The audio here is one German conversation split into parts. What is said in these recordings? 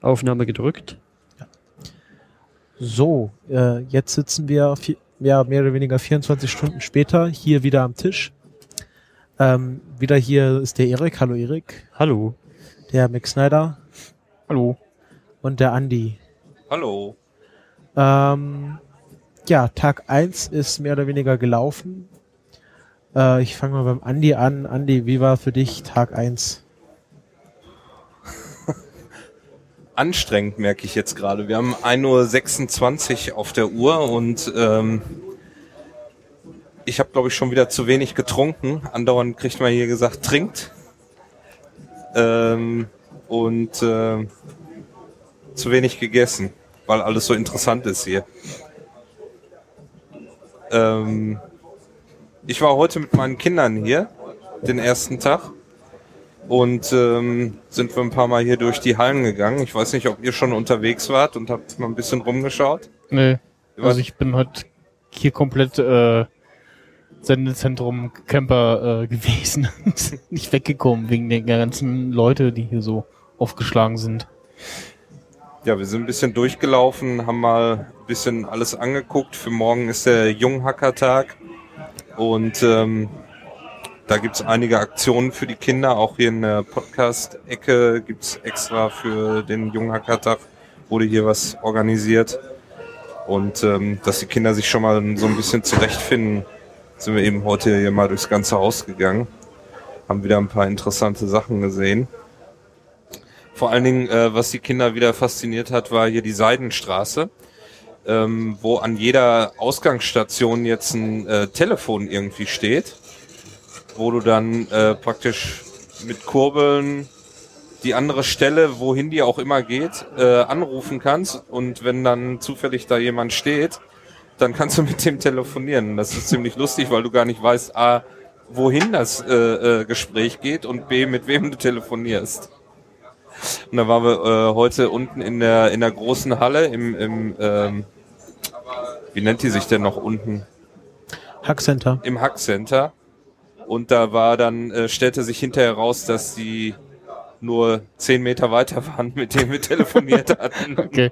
Aufnahme gedrückt. So, äh, jetzt sitzen wir vi- ja, mehr oder weniger 24 Stunden später hier wieder am Tisch. Ähm, wieder hier ist der Erik. Hallo Erik. Hallo. Der Mick Snyder Hallo. und der Andi. Hallo. Ähm, ja, Tag eins ist mehr oder weniger gelaufen. Äh, ich fange mal beim Andi an. Andi, wie war für dich Tag eins? Anstrengend merke ich jetzt gerade. Wir haben 1.26 Uhr auf der Uhr und ähm, ich habe, glaube ich, schon wieder zu wenig getrunken. Andauernd kriegt man hier gesagt, trinkt. Ähm, und äh, zu wenig gegessen, weil alles so interessant ist hier. Ähm, ich war heute mit meinen Kindern hier, den ersten Tag. Und ähm, sind wir ein paar Mal hier durch die Hallen gegangen. Ich weiß nicht, ob ihr schon unterwegs wart und habt mal ein bisschen rumgeschaut. Nee. Also ich bin heute hier komplett äh, Sendezentrum Camper äh, gewesen. Nicht weggekommen wegen der ganzen Leute, die hier so aufgeschlagen sind. Ja, wir sind ein bisschen durchgelaufen, haben mal ein bisschen alles angeguckt. Für morgen ist der Junghackertag und ähm, da gibt's einige Aktionen für die Kinder. Auch hier in der Podcast-Ecke gibt's extra für den Junghackertag, wurde hier was organisiert. Und ähm, dass die Kinder sich schon mal so ein bisschen zurechtfinden, sind wir eben heute hier mal durchs ganze Haus gegangen. Haben wieder ein paar interessante Sachen gesehen. Vor allen Dingen, äh, was die Kinder wieder fasziniert hat, war hier die Seidenstraße, ähm, wo an jeder Ausgangsstation jetzt ein äh, Telefon irgendwie steht, wo du dann äh, praktisch mit Kurbeln die andere Stelle, wohin die auch immer geht, äh, anrufen kannst und wenn dann zufällig da jemand steht, dann kannst du mit dem telefonieren. Das ist ziemlich lustig, weil du gar nicht weißt, a, wohin das äh, äh, Gespräch geht und b, mit wem du telefonierst. Und da waren wir äh, heute unten in der in der großen Halle im, im ähm, wie nennt die sich denn noch unten? Hackcenter. Im Hackcenter. Und da war dann, äh, stellte sich hinterher raus, dass die nur zehn Meter weiter waren, mit denen wir telefoniert hatten. Okay.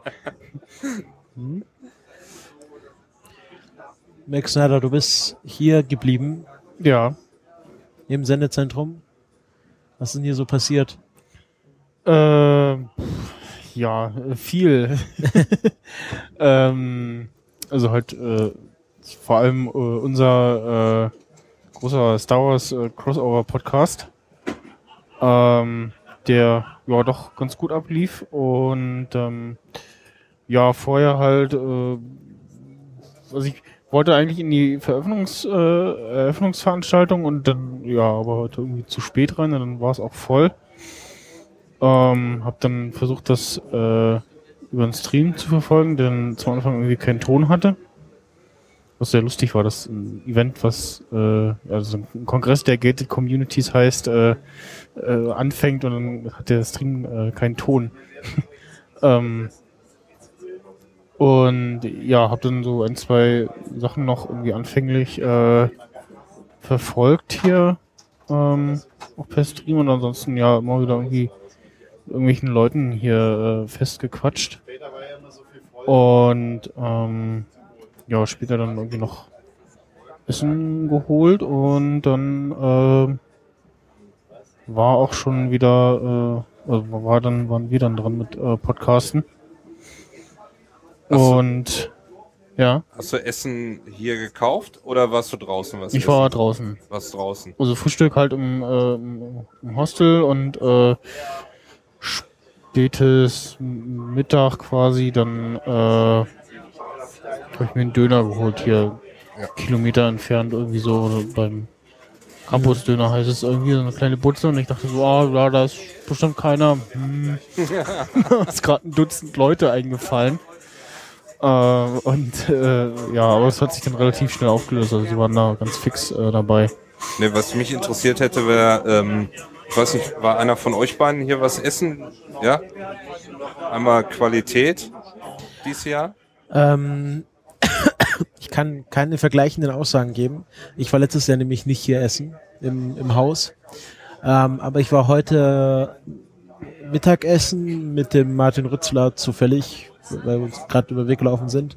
Max Snyder, du bist hier geblieben Ja. im Sendezentrum. Was ist denn hier so passiert? Ähm, ja, äh, viel. ähm, also halt äh, vor allem äh, unser äh, großer Star Wars äh, Crossover Podcast, ähm, der ja doch ganz gut ablief und ähm, ja vorher halt, äh, also ich wollte eigentlich in die Veröffnungs, äh, Eröffnungsveranstaltung und dann ja, aber heute irgendwie zu spät rein und dann war es auch voll. Ähm, hab dann versucht, das äh, über den Stream zu verfolgen, denn zum Anfang irgendwie keinen Ton hatte. Was sehr lustig war, das ein Event, was äh, also ein Kongress der Gated Communities heißt, äh, äh, anfängt und dann hat der Stream äh, keinen Ton. ähm, und ja, hab dann so ein, zwei Sachen noch irgendwie anfänglich äh, verfolgt hier, ähm, auch per Stream und ansonsten ja immer wieder irgendwie irgendwelchen Leuten hier äh, festgequatscht. Und ähm, ja, später dann irgendwie noch Essen geholt und dann äh, war auch schon wieder, äh, also war dann, waren wir dann dran mit äh, Podcasten. Und ja, Hast du Essen hier gekauft oder warst du draußen was ich war essen? draußen. Was draußen? Also Frühstück halt im, äh, im Hostel und äh, spätes Mittag quasi, dann äh, habe ich mir einen Döner geholt hier, Ja. Kilometer entfernt irgendwie so beim Campus-Döner heißt es irgendwie, so eine kleine Butze und ich dachte so, ah, ja, da ist bestimmt keiner. Hm. ist gerade ein Dutzend Leute eingefallen. Äh, und äh, ja, aber es hat sich dann relativ schnell aufgelöst, also sie waren da ganz fix äh, dabei. Ne, was mich interessiert hätte, wäre, ähm, ich weiß nicht, war einer von euch beiden hier was essen? Ja? Einmal Qualität dieses Jahr? Ähm, ich kann keine vergleichenden Aussagen geben. Ich war letztes Jahr nämlich nicht hier essen im, im Haus. Ähm, aber ich war heute Mittagessen mit dem Martin Rützler zufällig, weil wir uns gerade über den Weg gelaufen sind.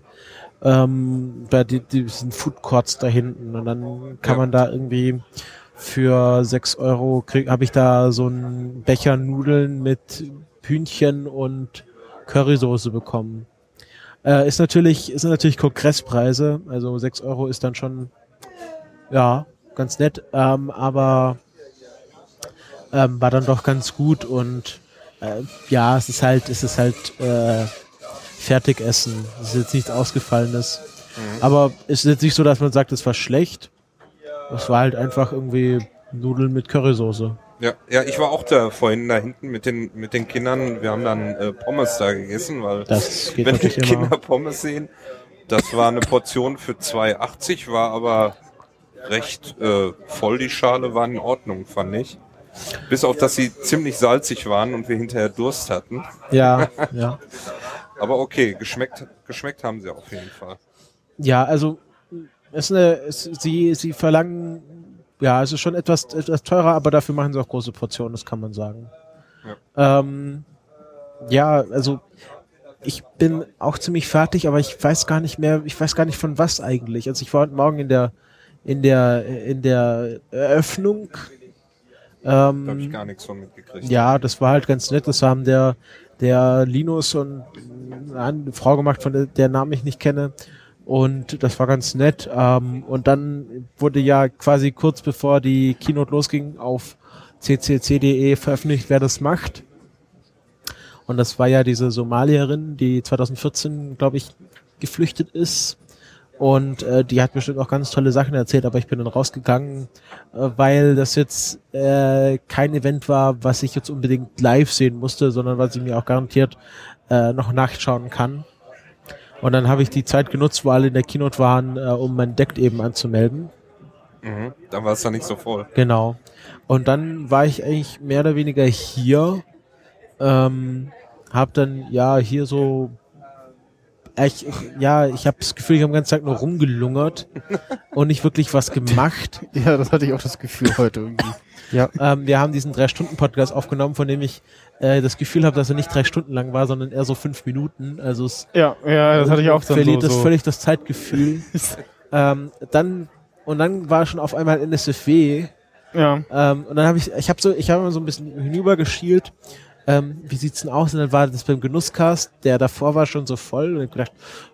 Ähm, bei die, diesen Food Courts da hinten. Und dann kann Ja. man da irgendwie für sechs Euro habe ich da so einen Becher Nudeln mit Hühnchen und Currysoße bekommen. Äh, ist natürlich, ist natürlich Kongresspreise, also sechs Euro ist dann schon, ja, ganz nett, ähm, aber ähm, war dann doch ganz gut und äh, ja, es ist halt, es ist halt äh, Fertigessen. Es ist jetzt nichts Ausgefallenes. Aber es ist jetzt nicht so, dass man sagt, es war schlecht. Es war halt einfach irgendwie Nudeln mit Currysoße. Ja, ja, ich war auch da vorhin da hinten mit den mit den Kindern. Wir haben dann äh, Pommes da gegessen, weil wenn die natürlich immer. Kinder Pommes sehen, das war eine Portion für 2,80, war aber recht äh, voll. Die Schale war in Ordnung, fand ich. Bis auf, dass sie ziemlich salzig waren und wir hinterher Durst hatten. Ja, ja. Aber okay, geschmeckt, geschmeckt haben sie auf jeden Fall. Ja, also es ist eine, es, sie, sie verlangen, ja, es ist schon etwas, etwas teurer, aber dafür machen sie auch große Portionen, das kann man sagen. Ja, ähm, ja also ich bin auch ziemlich fertig, aber ich weiß gar nicht mehr, ich weiß gar nicht von was eigentlich. Also ich war heute Morgen in der in der in der Eröffnung. Da habe ich Ähm, gar nichts von mitgekriegt. ja, das war halt ganz nett. Das haben der, der Linus und eine Frau gemacht, von der, der Namen ich nicht kenne. Und das war ganz nett. Ähm, und dann wurde ja quasi kurz bevor die Keynote losging auf ccc.de veröffentlicht, wer das macht. Und das war ja diese Somalierin, die 2014, glaube ich, geflüchtet ist. Und äh, die hat bestimmt auch ganz tolle Sachen erzählt, aber ich bin dann rausgegangen, äh, weil das jetzt äh, kein Event war, was ich jetzt unbedingt live sehen musste, sondern was ich mir auch garantiert äh, noch nachschauen kann. Und dann habe ich die Zeit genutzt, wo alle in der Keynote waren, äh, um mein Deck eben anzumelden. Mhm. Dann war es da nicht so voll. Genau. Und dann war ich eigentlich mehr oder weniger hier. Ähm, hab dann ja hier so ich, ich, ja, ich habe das Gefühl, ich habe den ganzen Tag nur rumgelungert und nicht wirklich was gemacht. Ja, das hatte ich auch das Gefühl heute irgendwie. Ja. Ähm, wir haben diesen drei-Stunden-Podcast aufgenommen, von dem ich äh, das Gefühl habe, dass er nicht drei Stunden lang war, sondern eher so fünf Minuten. Also es Ja, ja, das hatte ich auch dann verliert so. das so. völlig das Zeitgefühl. ähm, dann und dann war schon auf einmal NSFW Ja, ähm, und dann habe ich, ich habe so, ich habe immer so ein bisschen hinübergeschielt. Ähm, wie sieht's denn aus? Und dann war das beim Genusscast, der davor war schon so voll. Und ich hab gedacht,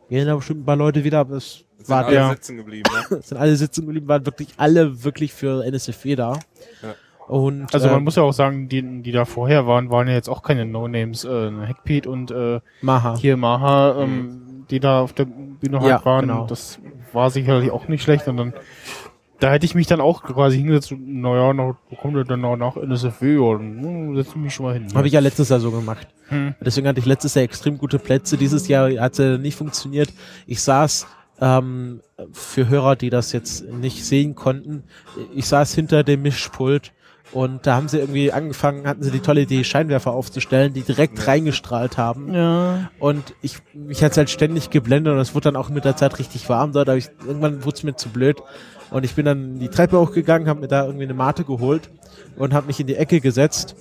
gehen da bestimmt ein paar Leute wieder, aber es Sind war alle ja. sitzen geblieben. Ne? sind alle sitzen geblieben, waren wirklich alle wirklich für NSFW da. Ja. Und also man ähm, muss ja auch sagen, die, die da vorher waren, waren ja jetzt auch keine No-Names. Äh, Hackpete und äh, Maha. hier Maha, ähm, die da auf der Bühne halt Ja, waren. genau. Das war sicherlich auch nicht schlecht. Und dann, da hätte ich mich dann auch quasi hingesetzt naja, noch, kommt der denn noch nach NSFW? Und hm, setze ich mich schon mal hin. Habe ich ja letztes Jahr so gemacht. Hm. Deswegen hatte ich letztes Jahr extrem gute Plätze. Dieses Jahr hat es nicht funktioniert. Ich saß ähm, für Hörer, die das jetzt nicht sehen konnten, ich saß hinter dem Mischpult und da haben sie irgendwie angefangen, hatten sie die tolle Idee, Scheinwerfer aufzustellen, die direkt reingestrahlt haben. Ja. Und ich, mich hat's halt ständig geblendet und es wurde dann auch mit der Zeit richtig warm dort. Aber ich, irgendwann wurde es mir zu blöd. Und ich bin dann die Treppe hochgegangen, habe mir da irgendwie eine Mate geholt und habe mich in die Ecke gesetzt.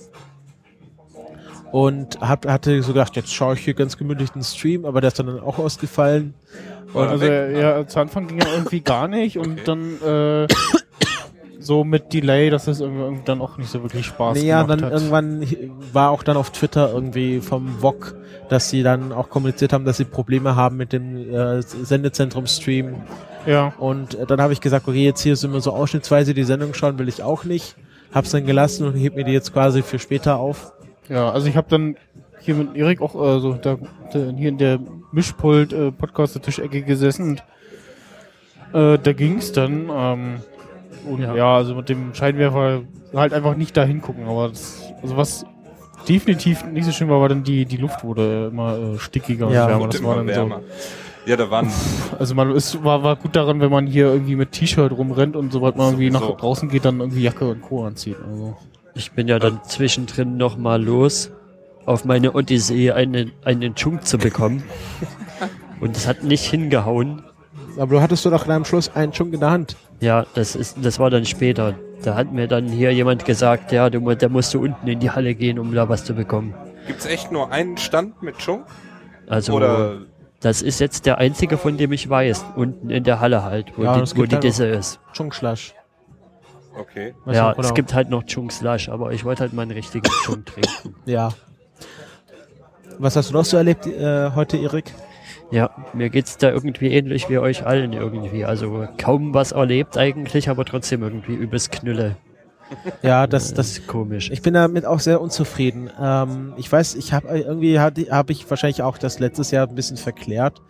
Und hab, hatte so gedacht, jetzt schaue ich hier ganz gemütlich den Stream, aber der ist dann auch ausgefallen. War Also ja, zu Anfang ging ja irgendwie gar nicht und dann äh, so mit Delay, dass es irgendwie dann auch nicht so wirklich Spaß Naja, gemacht dann hat. irgendwann war auch dann auf Twitter irgendwie vom VOG, dass sie dann auch kommuniziert haben, dass sie Probleme haben mit dem äh, Sendezentrum-Stream. Ja, Und äh, dann habe ich gesagt, okay, jetzt hier sind wir so ausschnittsweise die Sendung schauen, will ich auch nicht. Hab's dann gelassen und heb mir die jetzt quasi für später auf. ja, also ich habe dann hier mit Erik auch äh, so da, da, hier in der Mischpult äh, Podcast Tischecke gesessen und äh, da ging's dann ähm, und ja. also mit dem Scheinwerfer halt einfach nicht da hingucken, aber das, also was definitiv nicht so schön war, war dann die die Luft wurde immer äh, stickiger Ja. und wärmer. Das war dann so wärmer. Ja, da waren Also man es war, war gut daran, wenn man hier irgendwie mit T-Shirt rumrennt und sobald man irgendwie Sowieso. nach draußen geht, dann irgendwie Jacke und Co. anzieht. Also. Ich bin ja dann zwischendrin noch mal los, auf meine Odyssee einen, einen Chunk zu bekommen. Und es hat nicht hingehauen. Aber du hattest doch doch am Schluss einen Chunk in der Hand. Ja, das ist, das war dann später. Da hat mir dann hier jemand gesagt, ja, du, da musst du unten in die Halle gehen, um da was zu bekommen. Gibt's echt nur einen Stand mit Chung? Also Oder das ist jetzt der einzige, von dem ich weiß. Unten in der Halle halt, wo Ja, es die, wo gibt die halt Disse ist. Chungslash. okay. Was ja, es gibt halt noch Chung Slush, aber ich wollte halt meinen richtigen Chung trinken. Ja. Was hast du noch so erlebt äh, heute, Erik? Ja, mir geht's da irgendwie ähnlich wie euch allen irgendwie. Also kaum was erlebt eigentlich, aber trotzdem irgendwie übelst Knülle. Ja, das, Das ist komisch. ich bin damit auch sehr unzufrieden. Ähm, ich weiß, ich habe irgendwie habe hab ich wahrscheinlich auch das letztes Jahr ein bisschen verklärt.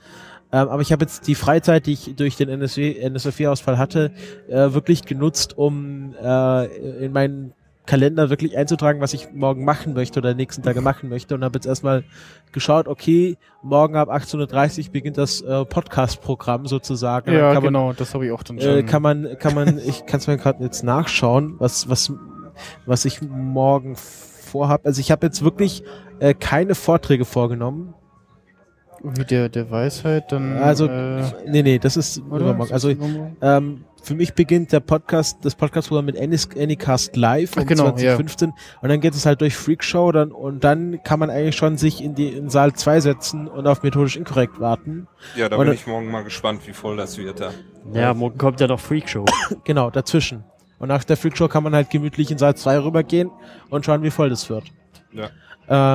Ähm, aber ich habe jetzt die Freizeit, die ich durch den NSW, NSW-Ausfall hatte, äh, wirklich genutzt, um äh, in meinen Kalender wirklich einzutragen, was ich morgen machen möchte oder nächsten Tage machen möchte und habe jetzt erstmal geschaut, okay, morgen ab 18.30 Uhr beginnt das äh, Podcast-Programm sozusagen. Ja, man, genau, das habe ich auch dann äh, schon. kann man, kann man, ich kann es mir gerade jetzt nachschauen, was, was, was ich morgen vorhab. Also ich habe jetzt wirklich äh, keine Vorträge vorgenommen. Wie der, der Weisheit, dann. Also, äh, nee, nee, das ist oder? übermorgen. Also ähm, für mich beginnt der Podcast, das Podcast-Programm mit Any- Anycast Live um Ach, genau, 2015 und dann geht es halt durch Freakshow dann, und dann kann man eigentlich schon sich in die in Saal 2 setzen und auf methodisch inkorrekt warten. Ja, da Und- bin ich morgen mal gespannt, wie voll das wird da. Ja, morgen kommt ja noch Freakshow. Genau, dazwischen. Und nach der Freakshow kann man halt gemütlich in Saal 2 rübergehen und schauen, wie voll das wird. Ja.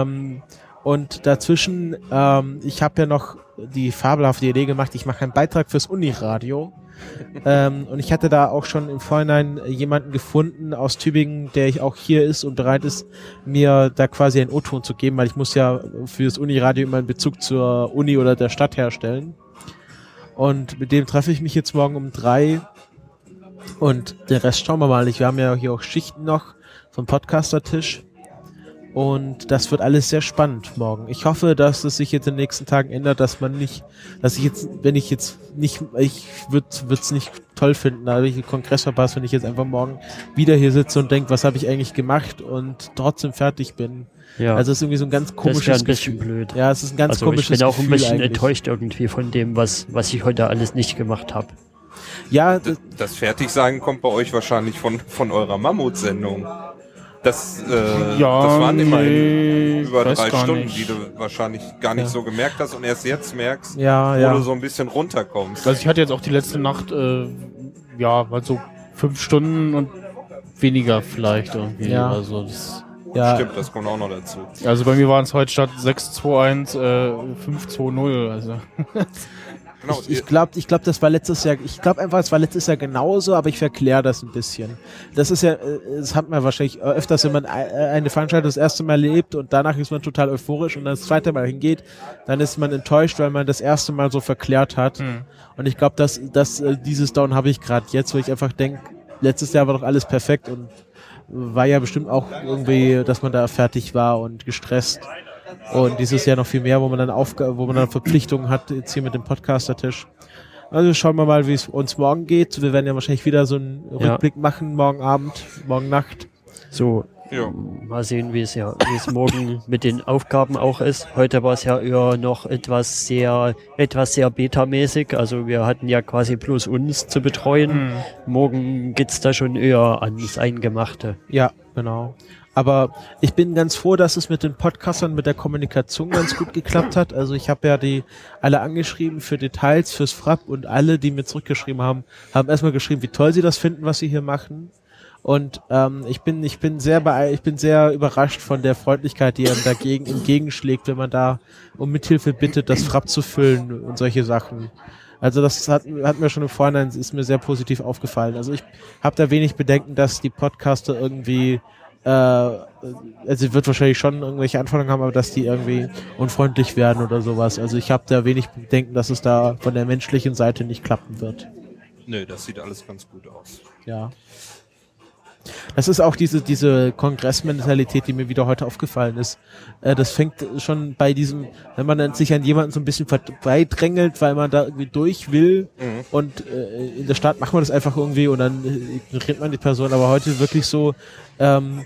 Ähm, und dazwischen, ähm, ich habe ja noch die fabelhafte Idee gemacht, ich mache einen Beitrag fürs Uniradio. ähm, und ich hatte da auch schon im Vorhinein jemanden gefunden aus Tübingen, der ich auch hier ist und bereit ist, mir da quasi einen O-Ton zu geben, weil ich muss ja fürs Uniradio immer einen Bezug zur Uni oder der Stadt herstellen. Und mit dem treffe ich mich jetzt morgen um drei. Und der Rest schauen wir mal. Ich, wir haben ja hier auch Schichten noch vom Podcaster-Tisch. Und das wird alles sehr spannend morgen. Ich hoffe, dass es sich jetzt in den nächsten Tagen ändert, dass man nicht, dass ich jetzt, wenn ich jetzt nicht, ich würde es nicht toll finden, da habe ich den Kongress verpasst, wenn ich jetzt einfach morgen wieder hier sitze und denke, was habe ich eigentlich gemacht und trotzdem fertig bin. Ja, Also es ist irgendwie so ein ganz das komisches ein bisschen Gefühl. blöd. Ja, es ist ein ganz also komisches ich bin auch Gefühl ein bisschen eigentlich. enttäuscht irgendwie von dem, was, was ich heute alles nicht gemacht habe. Ja, Das, das Fertigsein kommt bei euch wahrscheinlich von, von eurer Mammutsendung. Das, äh, Ja, das waren immerhin nee, über drei Stunden, nicht. die du wahrscheinlich gar nicht Ja. so gemerkt hast und erst jetzt merkst, ja, wo ja. du so ein bisschen runterkommst. Also ich hatte jetzt auch die letzte Nacht, äh, ja, mal so fünf Stunden und weniger vielleicht irgendwie. Ja. Also, das, ja. Stimmt, das kommt auch noch dazu. also bei mir waren es heute statt 621 äh, 520. Also Genau, Ich, ich glaube, ich glaub, das war letztes Jahr, ich glaube einfach, es war letztes Jahr genauso, aber ich verkläre das ein bisschen. Das ist ja, äh, das hat man wahrscheinlich öfters, wenn man äh, eine Veranstaltung das erste Mal lebt und danach ist man total euphorisch und dann das zweite Mal hingeht, dann ist man enttäuscht, weil man das erste Mal so verklärt hat. Hm. Und ich glaube, dass, dass äh, dieses Down habe ich gerade jetzt, wo ich einfach denke, letztes Jahr war doch alles perfekt und war ja bestimmt auch irgendwie, dass man da fertig war und gestresst. Und dieses Jahr noch viel mehr, wo man dann Aufga wo man dann Verpflichtungen hat, jetzt hier mit dem Podcaster-Tisch. Also schauen wir mal, wie es uns morgen geht. Wir werden ja wahrscheinlich wieder so einen Ja. Rückblick machen, morgen Abend, morgen Nacht. So, Ja. mal sehen, wie es ja, wie es morgen mit den Aufgaben auch ist. Heute war es ja eher noch etwas sehr, etwas sehr betamäßig. Also wir hatten ja quasi bloß uns zu betreuen. Hm. Morgen geht's da schon eher ans Eingemachte. Ja, genau. Aber ich bin ganz froh, dass es mit den Podcastern, mit der Kommunikation ganz gut geklappt hat. Also ich habe ja die alle angeschrieben für Details, fürs Frapp und alle, die mir zurückgeschrieben haben, haben erstmal geschrieben, wie toll sie das finden, was sie hier machen. Und ähm, ich bin ich bin sehr bee ich bin sehr überrascht von der Freundlichkeit, die einem dagegen entgegenschlägt, wenn man da um Mithilfe bittet, das Frapp zu füllen und solche Sachen. Also das hat, hat mir schon im Vorhinein ist mir sehr positiv aufgefallen. Also ich habe da wenig Bedenken, dass die Podcaster irgendwie also sie wird wahrscheinlich schon irgendwelche Anforderungen haben, aber dass die irgendwie unfreundlich werden oder sowas. Also ich habe da wenig Bedenken, dass es da von der menschlichen Seite nicht klappen wird. Nö, das sieht alles ganz gut aus. Ja. Das ist auch diese, diese Kongressmentalität, die mir wieder heute aufgefallen ist. Äh, das fängt schon bei diesem, wenn man sich an jemanden so ein bisschen vorbeidrängelt, weil man da irgendwie durch will Mhm. und äh, in der Stadt macht man das einfach irgendwie und dann äh, ignoriert man die Person. Aber heute wirklich so, ähm,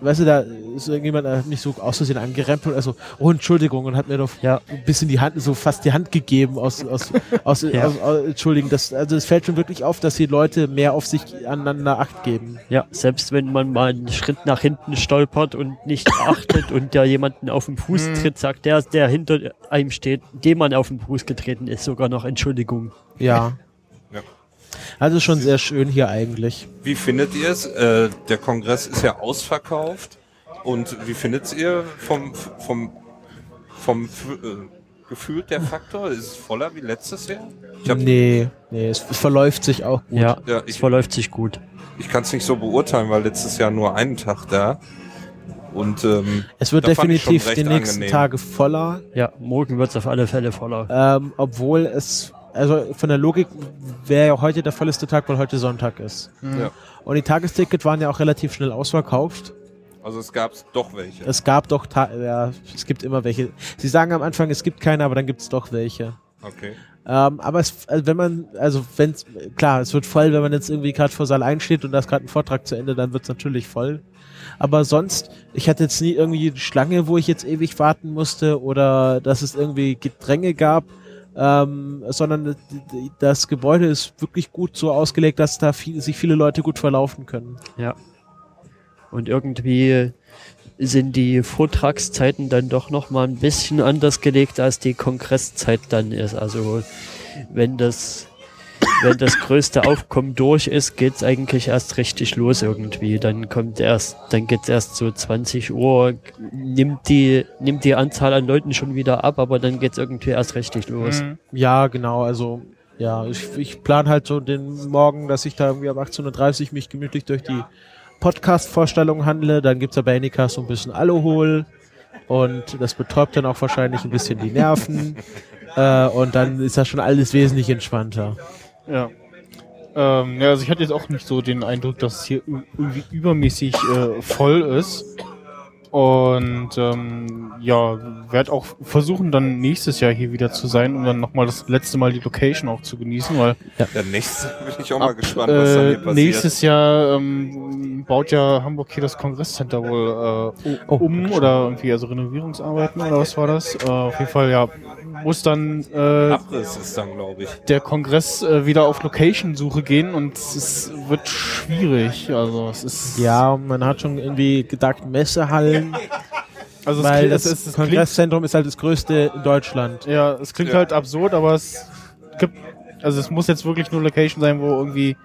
weißt du, da ist irgendjemand der hat mich so aus Versehen angerempelt, also, oh, Entschuldigung, und hat mir doch Ja. ein bisschen die Hand, so fast die Hand gegeben aus, aus, aus, Ja. aus, aus Entschuldigen. Das, also es fällt schon wirklich auf, dass die Leute mehr auf sich aneinander Acht geben. Ja, selbst wenn man mal einen Schritt nach hinten stolpert und nicht achtet und der jemanden auf den Fuß tritt, sagt der, der hinter einem steht, dem man auf den Fuß getreten ist, sogar noch Entschuldigung. Ja. Also schon sehr schön hier eigentlich. Wie findet ihr es? Äh, der Kongress ist ja ausverkauft. Und wie findet ihr vom, vom, vom äh, Gefühl der Faktor? Ist es voller wie letztes Jahr? Ich, hab- Nee, nee, es, es verläuft sich auch gut. Ja, Ja, es ich- verläuft sich gut. ich kann es nicht so beurteilen, weil letztes Jahr nur einen Tag da. Und ähm, Es wird definitiv die nächsten angenehm. Tage voller, Ja, morgen wird es auf alle Fälle voller. ähm, obwohl es, also von der Logik wäre ja heute der vollste Tag, weil heute Sonntag ist. ja. Und die Tagestickets waren ja auch relativ schnell ausverkauft. also es gab doch welche. Es gab doch, Ta ja, es gibt immer welche. Sie sagen am Anfang, es gibt keine, aber dann gibt es doch welche. Okay. Ähm, aber es, also wenn man, also wenn klar, es wird voll, wenn man jetzt irgendwie gerade vor Saal einsteht und da ist gerade ein Vortrag zu Ende, dann wird es natürlich voll. Aber sonst, ich hatte jetzt nie irgendwie eine Schlange, wo ich jetzt ewig warten musste oder dass es irgendwie Gedränge gab, ähm, sondern das Gebäude ist wirklich gut so ausgelegt, dass da viel, sich viele Leute gut verlaufen können. Ja. Und irgendwie sind die Vortragszeiten dann doch noch mal ein bisschen anders gelegt, als die Kongresszeit dann ist. Also wenn das wenn das größte Aufkommen durch ist, geht's eigentlich erst richtig los irgendwie. Dann kommt erst, dann geht's erst so 20 Uhr, nimmt die nimmt die Anzahl an Leuten schon wieder ab, aber dann geht's irgendwie erst richtig los. Mhm. Ja, genau, also ja, ich, ich plane halt so den Morgen, dass ich da irgendwie um 18.30 Uhr mich gemütlich durch die Podcast-Vorstellung handle. Dann gibt's ja bei Anycast so ein bisschen Alkohol und das betäubt dann auch wahrscheinlich ein bisschen die Nerven. äh, und dann ist das schon alles wesentlich entspannter. Ja. Ähm, ja, also ich hatte jetzt auch nicht so den Eindruck, dass es hier irgendwie übermäßig äh, voll ist. Und ähm, ja, werde auch versuchen, dann nächstes Jahr hier wieder zu sein, um dann nochmal das letzte Mal die Location auch zu genießen, weil Der nächste bin ich auch mal gespannt, was dann äh, hier passiert. nächstes Jahr ähm, baut ja Hamburg hier das Kongresscenter wohl äh, Oh, um oder irgendwie, also Renovierungsarbeiten oder was war das? Äh, auf jeden Fall, ja, muss dann äh, Abriss ist dann, glaube ich. der Kongress äh, wieder auf Location-Suche gehen und es wird schwierig. Also es ist Ja, man hat schon irgendwie gedacht, Messehallen, also es weil das es, es, es Kongresszentrum ist halt das größte in Deutschland. ja, es klingt Ja. halt absurd, aber es gibt, also es muss jetzt wirklich nur Location sein, wo irgendwie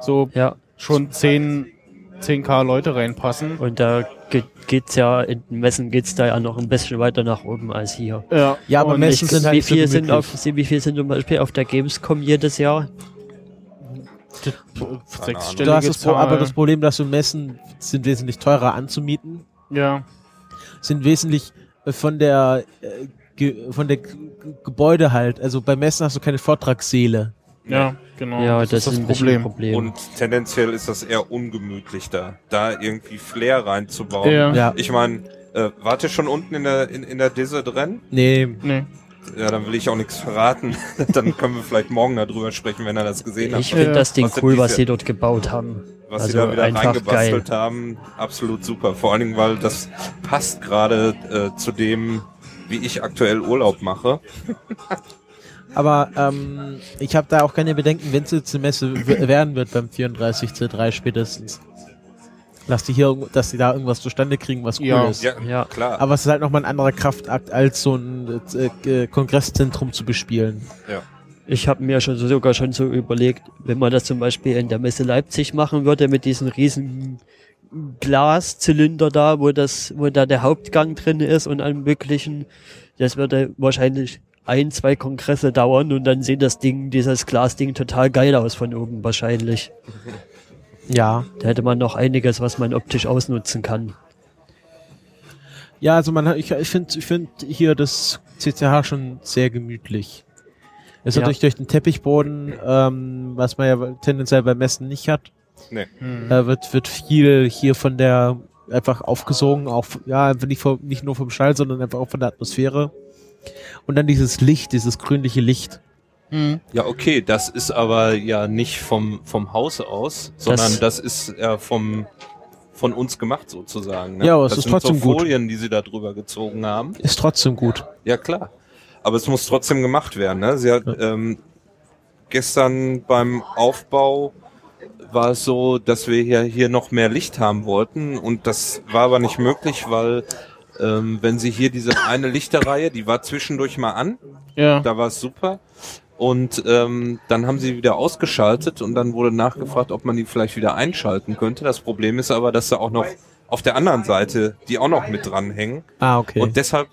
so Ja, schon 10, 10k Leute reinpassen. und da ge- geht's ja in den Messen geht's da ja noch ein bisschen weiter nach oben als hier. Ja, Ja, aber und Messen Ich- sind halt wie nicht so viel sind auf, wie viel sind zum Beispiel auf der Gamescom jedes Jahr? sechsstellige Du hast das Pro Zahl. aber das Problem, dass so Messen sind wesentlich teurer anzumieten. Ja, sind wesentlich äh, von der äh, ge, von der G Gebäude halt. Also bei Messen hast du keine Vortragssäle. ja, genau. ja, das, ist das ein bisschen Problem. Problem. Und tendenziell ist das eher ungemütlich da, da irgendwie Flair reinzubauen. Ja. Ja. Ich meine, äh, wart ihr schon unten in der in, in der Disse drin? Nee. Nee. Ja, dann will ich auch nichts verraten. dann können wir vielleicht morgen darüber sprechen, wenn er das gesehen hat. ich finde das Ding was cool, was sie dort gebaut haben. was also sie da wieder einfach reingebastelt haben, absolut super. Vor allen Dingen, weil das passt gerade äh, zu dem, wie ich aktuell Urlaub mache. Aber ähm, ich habe da auch keine Bedenken, wenn es jetzt eine Messe werden wird beim 34C3 spätestens. Dass die hier, dass die da irgendwas zustande kriegen, was cool Ja. ist. Ja, Ja. klar. Aber es ist halt nochmal ein anderer Kraftakt, als so ein äh, äh, Kongresszentrum zu bespielen. ja. Ich habe mir schon so, sogar schon so überlegt, wenn man das zum Beispiel in der Messe Leipzig machen würde mit diesen riesen Glaszylinder da, wo das, wo da der Hauptgang drin ist und allem möglichen, das würde wahrscheinlich ein, zwei Kongresse dauern und dann sieht das Ding, dieses Glasding total geil aus von oben wahrscheinlich. Ja. Da hätte man noch einiges, was man optisch ausnutzen kann. Ja, also man hat, ich, ich finde ich find hier das CCH schon sehr gemütlich. Es Ja. hat durch, durch den Teppichboden, ähm, was man ja tendenziell bei Messen nicht hat, Nee. Hm. äh, wird, wird viel hier von der einfach aufgesogen, auch ja, einfach nicht, vom, nicht nur vom Schall, sondern einfach auch von der Atmosphäre. Und dann dieses Licht, dieses grünliche Licht. Hm. Ja, okay, das ist aber ja nicht vom, vom Haus aus, sondern das, ist ja vom, von uns gemacht sozusagen. Ne? Ja, aber es das ist sind trotzdem so gut. Folien, die sie da drüber gezogen haben. Ist trotzdem gut. Ja, klar. Aber es muss trotzdem gemacht werden. Ne? Sie hat ähm, gestern beim Aufbau war es so, dass wir hier, hier noch mehr Licht haben wollten und das war aber nicht möglich, weil ähm, wenn sie hier diese eine Lichterreihe, die war zwischendurch mal an, Ja. da war es super und ähm, dann haben sie wieder ausgeschaltet und dann wurde nachgefragt, ob man die vielleicht wieder einschalten könnte. Das Problem ist aber, dass da auch noch auf der anderen Seite die auch noch mit dranhängen. Ah, okay. Und deshalb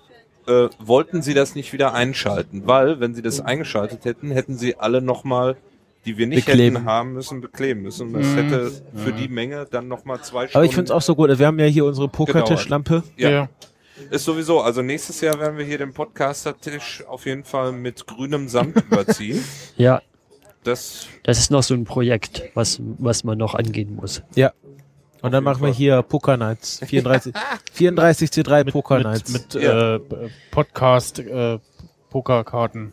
äh, wollten sie das nicht wieder einschalten, weil wenn sie das eingeschaltet hätten, hätten sie alle nochmal, die wir nicht Bekleben. hätten haben müssen, bekleben müssen. Und das Mhm. hätte für die Menge dann nochmal zwei Stunden. Aber ich finde es auch so gut. Wir haben ja hier unsere Pokertischlampe. Ja, ja. Ist sowieso. Also nächstes Jahr werden wir hier den Podcaster-Tisch auf jeden Fall mit grünem Samt überziehen. Ja, Das das ist noch so ein Projekt, was, was man noch angehen muss. Ja. Und dann machen wir hier Poker Nights. 34, 34 C3 Poker Nights. Mit, mit Ja. äh, Podcast äh, Pokerkarten.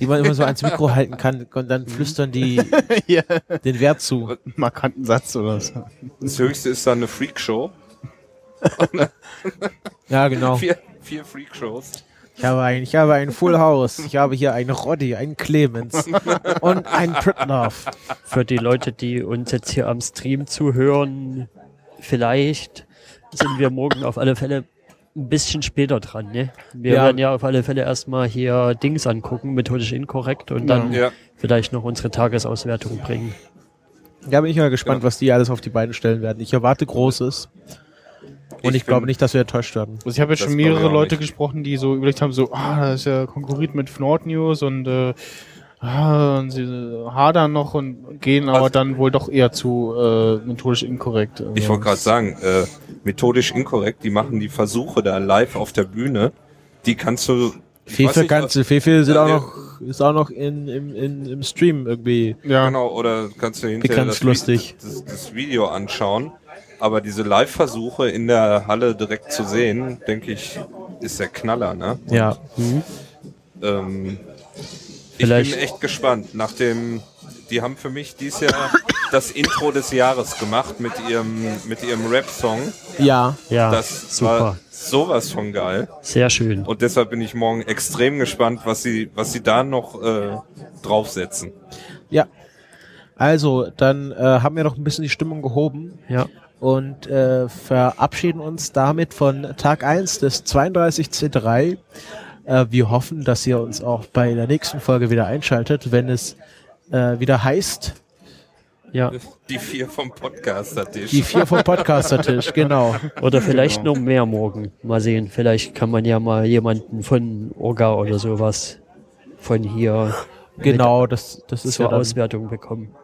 die man immer so ans Mikro halten kann und dann flüstern die ja. den Wert zu. Markanten Satz oder so. Das höchste ist dann eine Freakshow. Ja, genau. Vier, vier Freakshows. Ich habe ein, ich habe ein Full House. Ich habe hier einen Roddy, einen Clemens und einen Pritloff. Für die Leute, die uns jetzt hier am Stream zuhören, vielleicht sind wir morgen auf alle Fälle ein bisschen später dran. Ne? Wir Ja. werden ja auf alle Fälle erstmal hier Dings angucken, methodisch inkorrekt, und dann Ja. vielleicht noch unsere Tagesauswertung bringen. Da bin ich mal gespannt, was die alles auf die Beine stellen werden. Ich erwarte Großes. Und ich, Ich glaube nicht, dass wir enttäuscht werden. Also ich habe jetzt Das schon mehrere Leute nicht. gesprochen, die so überlegt haben, so, ah, das ist ja konkurriert mit Fnord News und, äh, ah, und sie hadern noch und gehen aber Also- dann wohl doch eher zu äh, methodisch inkorrekt. Also, Ich wollte gerade sagen, äh, methodisch inkorrekt, die machen die Versuche da live auf der Bühne. Die kannst du. Fefe nicht, kannst du, Fefe sind auch noch, ist auch noch in, im, in, im Stream irgendwie. Ja, Genau, oder kannst du hinterher das, lustig. Das, das Video anschauen. Aber diese Live-Versuche in der Halle direkt zu sehen, denke ich, ist der Knaller, ne? Ja. Ähm, Vielleicht- Ich bin echt gespannt. Nach dem, die haben für mich dieses Jahr das Intro des Jahres gemacht mit ihrem, mit ihrem Rap-Song. Ja. Ja, Das super. war sowas von geil. Sehr schön. Und deshalb bin ich morgen extrem gespannt, was sie, was sie da noch äh, draufsetzen. Ja. Also, dann äh, haben wir noch ein bisschen die Stimmung gehoben Ja, und äh, verabschieden uns damit von Tag 1 des 32C3. Äh, wir hoffen, dass ihr uns auch bei der nächsten Folge wieder einschaltet, wenn es äh, wieder heißt, ja. Die vier vom Podcaster-Tisch. die vier vom Podcaster-Tisch, genau. Oder vielleicht noch mehr morgen. Mal sehen. Vielleicht kann man ja mal jemanden von Orga oder sowas von hier Genau, das, das ist zur ja dann, Auswertung bekommen.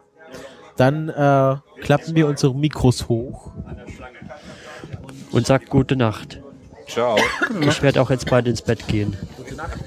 Dann äh, klappen wir unsere Mikros hoch. Und sagt gute Nacht. Ciao. Ich werde auch jetzt bald ins Bett gehen. Gute Nacht.